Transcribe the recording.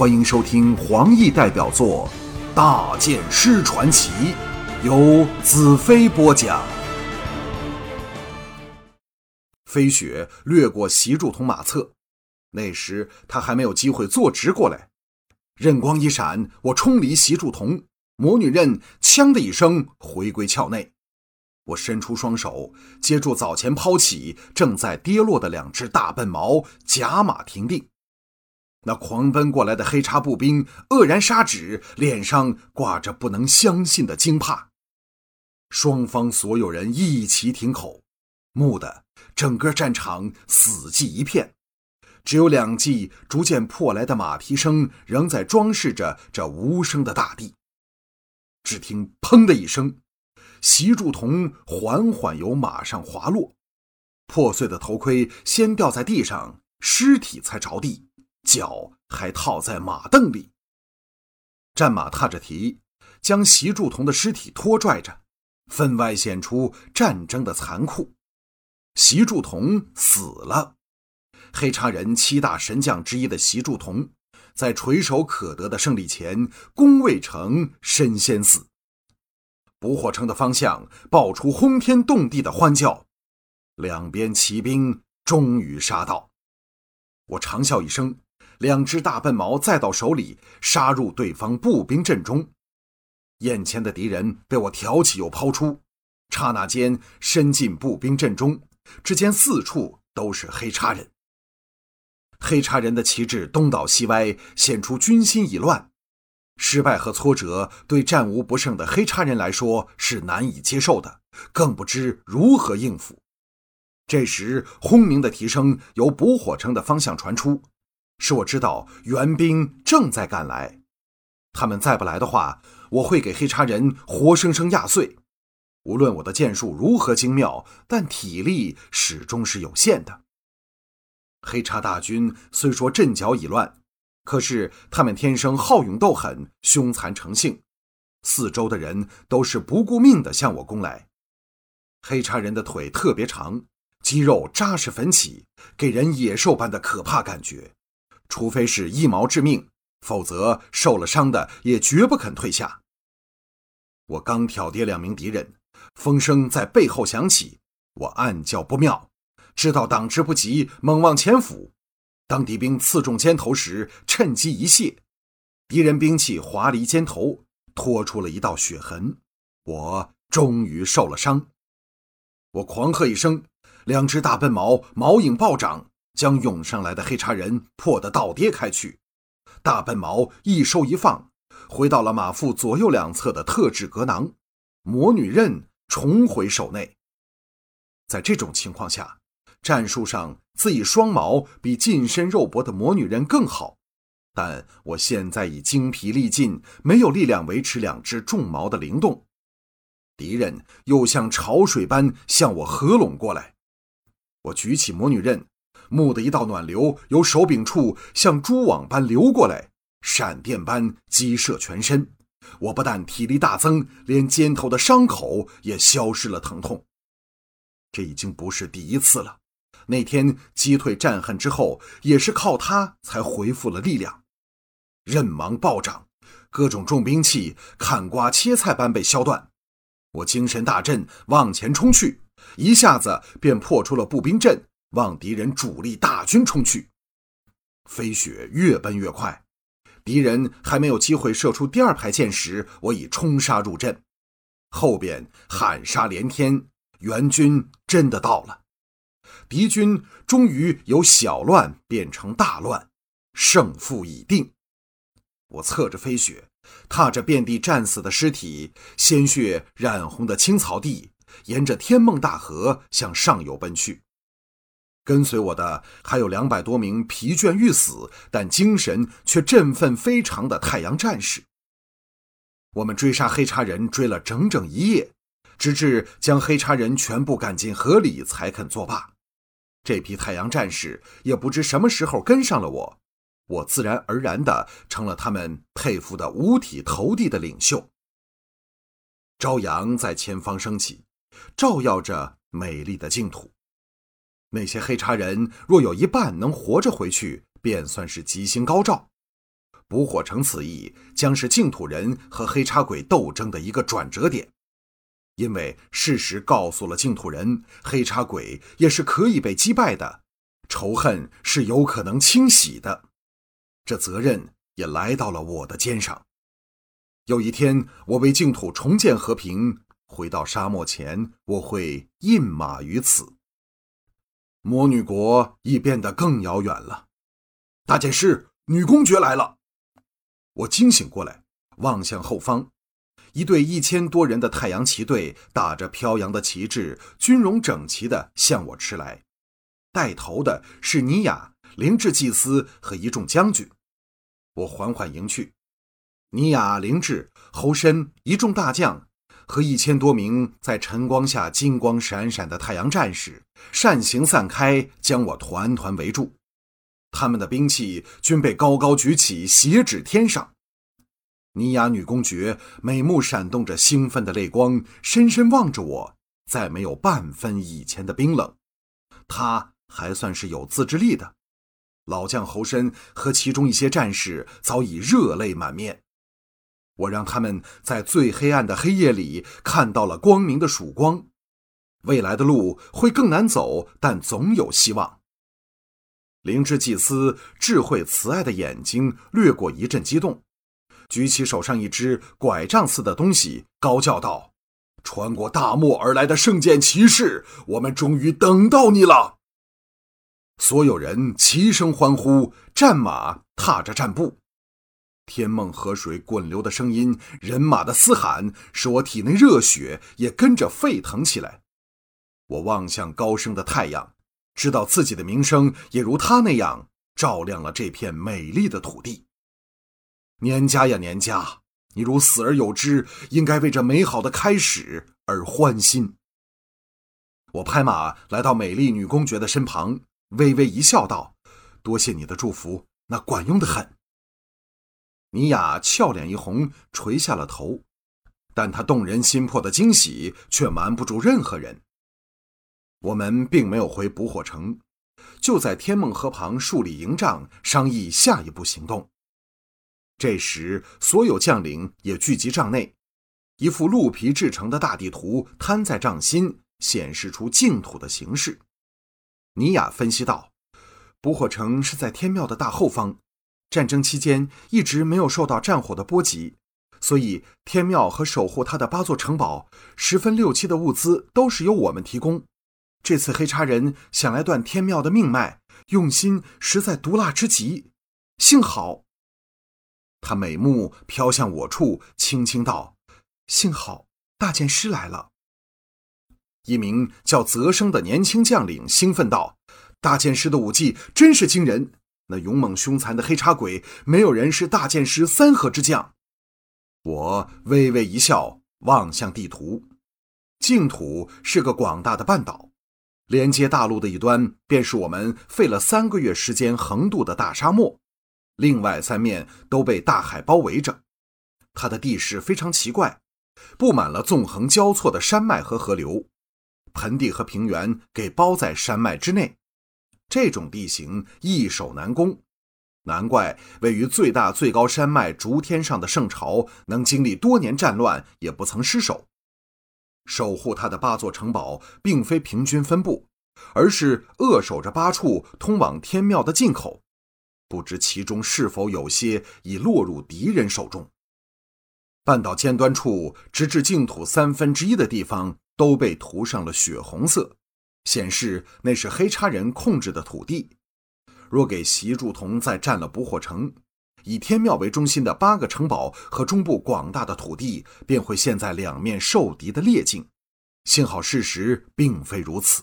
欢迎收听黄奕代表作《大剑师传奇》，由子飞播讲。飞雪掠过席柱同马侧，那时他还没有机会坐直过来。刃光一闪，我冲离席柱同，魔女刃“锵”的一声回归鞘内。我伸出双手接住早前抛起、正在跌落的两只大笨毛，甲马停定。那狂奔过来的黑叉步兵愕然杀止，脸上挂着不能相信的惊怕。双方所有人一齐停口，蓦地，整个战场死寂一片，只有两骑逐渐破来的马蹄声仍在装饰着这无声的大地。只听“砰”的一声，席柱同缓缓由马上滑落，破碎的头盔先掉在地上，尸体才着地。脚还套在马凳里，战马踏着蹄，将席柱同的尸体拖拽着，分外显出战争的残酷。席柱同死了，黑茶人七大神将之一的席柱同，在垂手可得的胜利前，攻未成身先死。不火城的方向爆出轰天动地的欢叫，两边骑兵终于杀到，我长啸一声。两只大笨毛再到手里，杀入对方步兵阵中。眼前的敌人被我挑起又抛出，刹那间伸进步兵阵中，只见四处都是黑叉人。黑叉人的旗帜东倒西歪，显出军心已乱。失败和挫折对战无不胜的黑叉人来说是难以接受的，更不知如何应付。这时，轰鸣的蹄声由补火城的方向传出。使我知道援兵正在赶来，他们再不来的话，我会给黑叉人活生生压碎。无论我的剑术如何精妙，但体力始终是有限的。黑叉大军虽说阵脚已乱，可是他们天生好勇斗狠，凶残成性，四周的人都是不顾命的向我攻来。黑叉人的腿特别长，肌肉扎实粉起，给人野兽般的可怕感觉。除非是一矛致命，否则受了伤的也绝不肯退下。我刚挑跌两名敌人，风声在背后响起，我暗叫不妙，知道挡之不及，猛往前俯。当敌兵刺中肩头时，趁机一卸，敌人兵器滑离肩头，拖出了一道血痕。我终于受了伤。我狂喝一声，两只大笨毛毛影暴涨。将涌上来的黑茶人破得倒跌开去，大笨毛一收一放，回到了马腹左右两侧的特制格囊。魔女刃重回手内。在这种情况下，战术上自以双矛比近身肉搏的魔女刃更好，但我现在已精疲力尽，没有力量维持两只重矛的灵动。敌人又像潮水般向我合拢过来，我举起魔女刃。蓦的一道暖流由手柄处像蛛网般流过来，闪电般击射全身。我不但体力大增，连肩头的伤口也消失了疼痛。这已经不是第一次了。那天击退战恨之后，也是靠它才恢复了力量。刃芒暴涨，各种重兵器砍瓜切菜般被削断。我精神大振，往前冲去，一下子便破出了步兵阵。往敌人主力大军冲去，飞雪越奔越快，敌人还没有机会射出第二排箭时，我已冲杀入阵。后边喊杀连天，援军真的到了，敌军终于由小乱变成大乱，胜负已定。我侧着飞雪，踏着遍地战死的尸体、鲜血染红的青草地，沿着天梦大河向上游奔去。跟随我的还有两百多名疲倦欲死但精神却振奋非常的太阳战士。我们追杀黑叉人追了整整一夜，直至将黑叉人全部赶进河里才肯作罢。这批太阳战士也不知什么时候跟上了我，我自然而然的成了他们佩服的五体投地的领袖。朝阳在前方升起，照耀着美丽的净土。那些黑叉人若有一半能活着回去，便算是吉星高照。捕火城此役将是净土人和黑叉鬼斗争的一个转折点，因为事实告诉了净土人，黑叉鬼也是可以被击败的，仇恨是有可能清洗的，这责任也来到了我的肩上。有一天，我为净土重建和平，回到沙漠前，我会印马于此。魔女国已变得更遥远了，大剑师，女公爵来了。我惊醒过来，望向后方，一队一千多人的太阳旗队打着飘扬的旗帜，军容整齐地向我驰来。带头的是尼雅、灵智祭司和一众将军。我缓缓迎去，尼雅、灵智、侯申一众大将和一千多名在晨光下金光闪闪的太阳战士扇形散开，将我团团围住。他们的兵器均被高高举起，斜指天上。尼雅女公爵美目闪动着兴奋的泪光，深深望着我，再没有半分以前的冰冷。她还算是有自制力的。老将侯申和其中一些战士早已热泪满面。我让他们在最黑暗的黑夜里看到了光明的曙光。未来的路会更难走，但总有希望。灵芝祭司智慧慈爱的眼睛掠过一阵激动，举起手上一只拐杖似的东西，高叫道：“穿过大漠而来的圣剑骑士，我们终于等到你了！”所有人齐声欢呼，战马踏着战步，天梦河水滚流的声音，人马的嘶喊，使我体内热血也跟着沸腾起来。我望向高升的太阳。知道自己的名声也如他那样照亮了这片美丽的土地。年家呀年家，你如死而有之，应该为这美好的开始而欢心。我拍马来到美丽女公爵的身旁，微微一笑，道：“多谢你的祝福，那管用的很。”尼雅俏脸一红，垂下了头，但她动人心魄的惊喜却瞒不住任何人。我们并没有回捕火城，就在天梦河旁树立营帐，商议下一步行动。这时，所有将领也聚集帐内，一幅鹿皮制成的大地图摊在帐心，显示出净土的形势。尼雅分析道：“捕火城是在天庙的大后方，战争期间一直没有受到战火的波及，所以天庙和守护它的八座城堡，十分六七的物资都是由我们提供。”这次黑叉人想来断天庙的命脉，用心实在毒辣之极。幸好，他美目飘向我处，轻轻道：“幸好大剑师来了。”一名叫泽生的年轻将领兴奋道：“大剑师的武技真是惊人！那勇猛凶残的黑叉鬼，没有人是大剑师三合之将。”我微微一笑，望向地图，净土是个广大的半岛。连接大陆的一端，便是我们费了三个月时间横渡的大沙漠，另外三面都被大海包围着。它的地势非常奇怪，布满了纵横交错的山脉和河流，盆地和平原给包在山脉之内。这种地形易守难攻，难怪位于最大最高山脉逐天上的圣朝能经历多年战乱也不曾失守。守护他的八座城堡，并非平均分布，而是扼守着八处通往天庙的进口。不知其中是否有些已落入敌人手中。半岛尖端处，直至净土三分之一的地方，都被涂上了血红色，显示那是黑叉人控制的土地。若给习柱同再占了捕火城，以天庙为中心的八个城堡和中部广大的土地，便会陷在两面受敌的劣境。幸好事实并非如此。